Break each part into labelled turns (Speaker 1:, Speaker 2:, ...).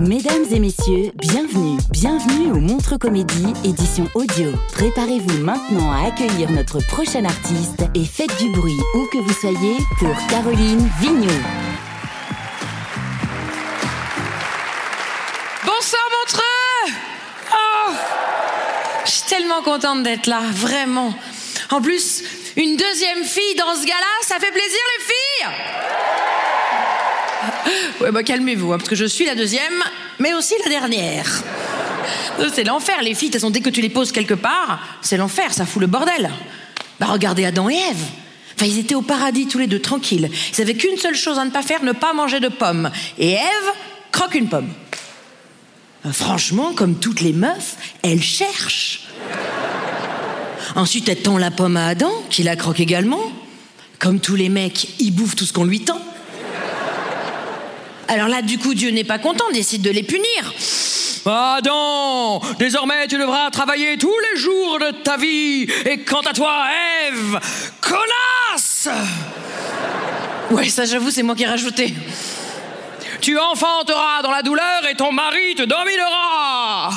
Speaker 1: Mesdames et messieurs, bienvenue, bienvenue au Montre Comédie, édition audio. Préparez-vous maintenant à accueillir notre prochain artiste et faites du bruit où que vous soyez pour Caroline Vigneault.
Speaker 2: Bonsoir Montreux Oh Je suis tellement contente d'être là, vraiment. En plus, une deuxième fille dans ce gala, ça fait plaisir les filles Ouais bah calmez-vous, hein, parce que je suis la deuxième, mais aussi la dernière. C'est l'enfer, les filles, de toute dès que tu les poses quelque part, c'est l'enfer, ça fout le bordel. Bah regardez Adam et Ève. Enfin, ils étaient au paradis tous les deux, tranquilles. Ils avaient qu'une seule chose à ne pas faire, ne pas manger de pommes. Et Ève croque une pomme. Euh, Franchement, comme toutes les meufs, elle cherche. Ensuite, elle tend la pomme à Adam, qui la croque également. Comme tous les mecs, il bouffe tout ce qu'on lui tend. Alors là, du coup, Dieu n'est pas content, décide de les punir. Adam, désormais tu devras travailler tous les jours de ta vie. Et quant à toi, Ève, connasse Ouais, ça j'avoue, c'est moi qui ai rajouté. Tu enfanteras dans la douleur et ton mari te dominera.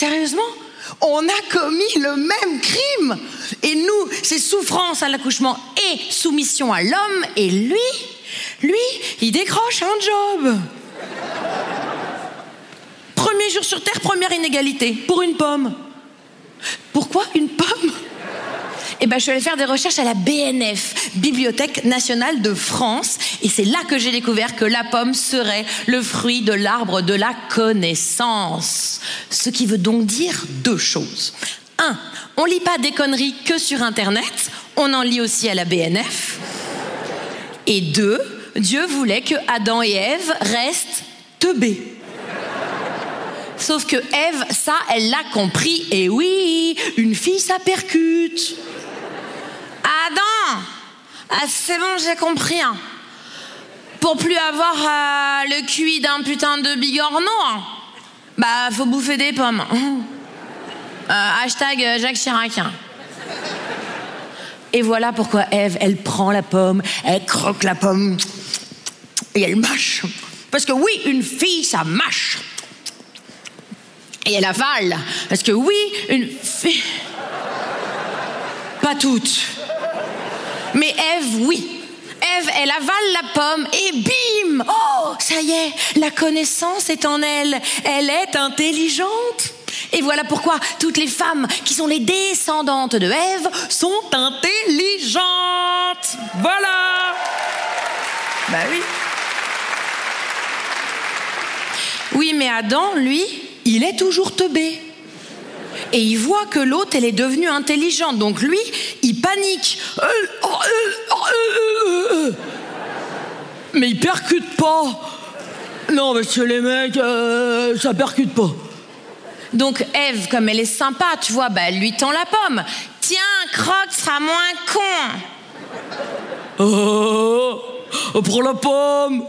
Speaker 2: Sérieusement On a commis le même crime Et nous, c'est souffrance à l'accouchement et soumission à l'homme. Et lui, lui, il décroche un job. Premier jour sur Terre, première inégalité. Pour une pomme. Pourquoi une pomme? Eh ben, je suis allée faire des recherches à la BNF, Bibliothèque nationale de France, et c'est là que j'ai découvert que la pomme serait le fruit de l'arbre de la connaissance. Ce qui veut donc dire deux choses. Un, on lit pas des conneries que sur Internet, on en lit aussi à la BNF. Et deux, Dieu voulait que Adam et Ève restent teubés. Sauf que Ève, ça, elle l'a compris. Et oui, une fille, ça percute. Ah, C'est bon, j'ai compris. hein. Pour plus avoir euh, le QI d'un putain de bigorneau, hein, bah, faut bouffer des pommes. Euh, hashtag euh, Jacques Chirac. hein. Et voilà pourquoi Ève, elle prend la pomme, elle croque la pomme et elle mâche. Parce que oui, une fille, ça mâche. Et elle avale. Parce que oui, une fille. Pas toutes. Mais Ève, oui. Ève, elle avale la pomme et bim Oh, ça y est, la connaissance est en elle. Elle est intelligente. Et voilà pourquoi toutes les femmes qui sont les descendantes de Ève sont intelligentes. Voilà. Bah oui. Oui, mais Adam, lui, il est toujours teubé. Et il voit que l'autre, elle est devenue intelligente. Donc lui, il panique. Euh, oh, euh, oh, euh. Mais il percute pas. Non, monsieur les mecs, ça percute pas. Donc Eve, comme elle est sympa, tu vois, bah, elle lui tend la pomme. Tiens, croque sera moins con.
Speaker 3: Oh, oh, prends la pomme.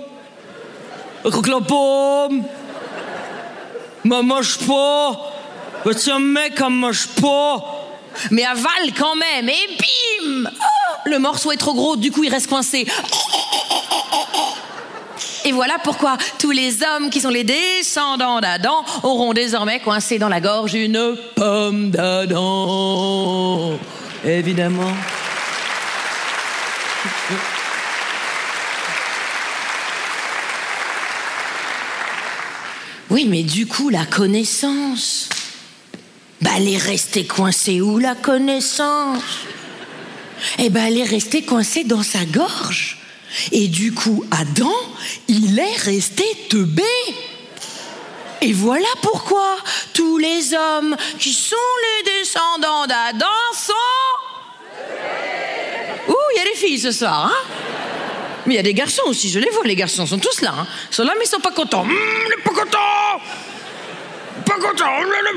Speaker 3: Croque la pomme. Ma mange pas. Bah, tiens, mec, elle mange pas.
Speaker 2: Mais avale quand même, et bim Oh, Le morceau est trop gros, du coup il reste coincé. Et voilà pourquoi tous les hommes qui sont les descendants d'Adam auront désormais coincé dans la gorge une pomme d'Adam. Évidemment. Oui, mais du coup, la connaissance. Bah, elle est restée coincée où, la connaissance? Eh ben, elle est restée coincée dans sa gorge. Et du coup, Adam, il est resté teubé. Et voilà pourquoi tous les hommes qui sont les descendants d'Adam sont... Ouh, il y a des filles ce soir, hein? Mais il y a des garçons aussi, je les vois, les garçons sont tous là. Hein. Ils sont là, mais ils sont pas contents. Sont pas contents Pas contents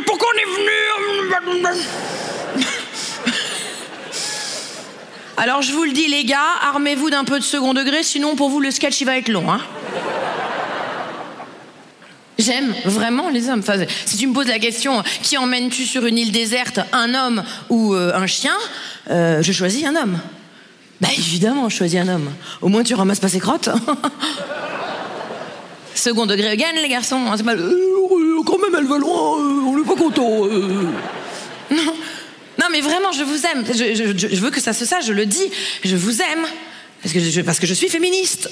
Speaker 2: Pourquoi on est venu Alors je vous le dis les gars, armez-vous d'un peu de second degré, sinon pour vous le sketch il va être long. Hein J'aime vraiment les hommes. Si tu me poses la question, qui emmènes-tu sur une île déserte, un homme ou euh, un chien euh, Je choisis un homme. Bah évidemment, je choisis un homme. Au moins tu ramasses pas ses crottes. Second degré again, les garçons. Hein, mal. Euh, quand même, elle va loin. on n'est pas content. Non. Mais vraiment, je vous aime. Je, veux que ça se sache, je le dis. Je vous aime. Parce que je, suis féministe.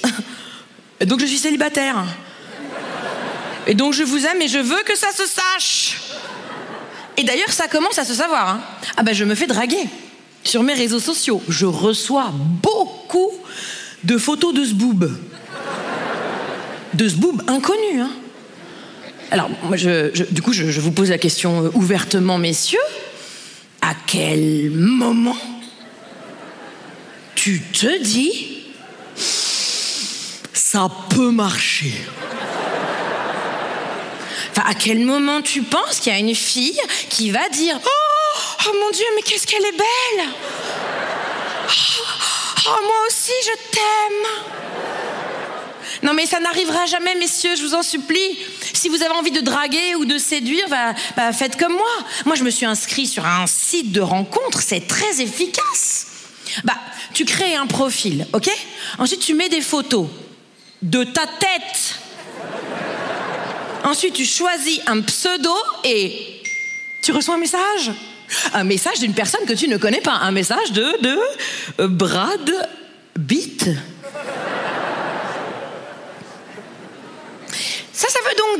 Speaker 2: Et donc je suis célibataire. Et donc je vous aime et je veux que ça se sache. Et d'ailleurs, ça commence à se savoir. Hein. Ah ben, je me fais draguer sur mes réseaux sociaux. Je reçois beaucoup de photos de ce. De ce boob inconnu. Hein. Alors, moi, du coup, je, vous pose la question ouvertement, messieurs quel moment tu te dis ça peut marcher. Enfin, à quel moment tu penses qu'il y a une fille qui va dire Oh, oh mon Dieu, mais qu'est-ce qu'elle est belle. Oh, oh, moi aussi, je t'aime non mais ça n'arrivera jamais, messieurs, je vous en supplie. Si vous avez envie de draguer ou de séduire, bah, bah, faites comme moi. Moi, je me suis inscrit sur un site de rencontre, c'est très efficace. Bah, tu crées un profil, ok? Ensuite, tu mets des photos de ta tête. Ensuite, tu choisis un pseudo et tu reçois un message. Un message d'une personne que tu ne connais pas. Un message de, de euh, Brad Beat.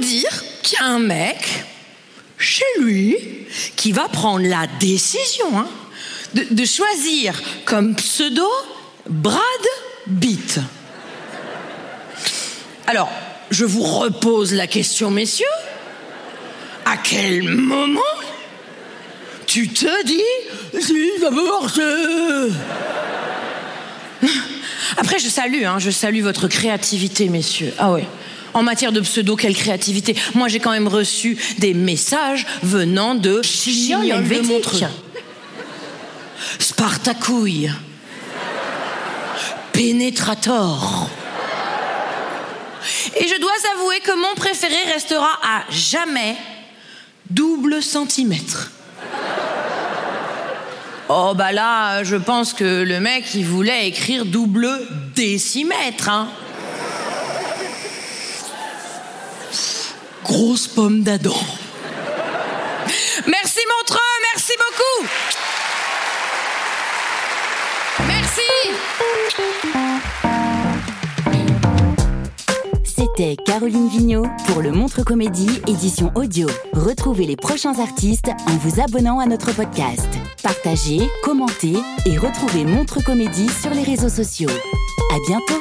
Speaker 2: Dire qu'il y a un mec chez lui qui va prendre la décision hein, de, choisir comme pseudo Brad Beat. Alors, je vous repose la question, messieurs. À quel moment tu te dis si ça va marcher Après, je salue, hein, je salue votre créativité, messieurs. Ah ouais. En matière de pseudo, quelle créativité. Moi, j'ai quand même reçu des messages venant de Chignon helvétique. Spartacouille. Pénétrator. Et je dois avouer que mon préféré restera à jamais double centimètre. Oh bah là, je pense que le mec, il voulait écrire double décimètre, hein. Grosse pomme d'Adam. Merci Montreux, merci beaucoup. Merci.
Speaker 1: C'était Caroline Vigneault pour le Montre Comédie édition audio. Retrouvez les prochains artistes en vous abonnant à notre podcast. Partagez, commentez et retrouvez Montre Comédie sur les réseaux sociaux. À bientôt.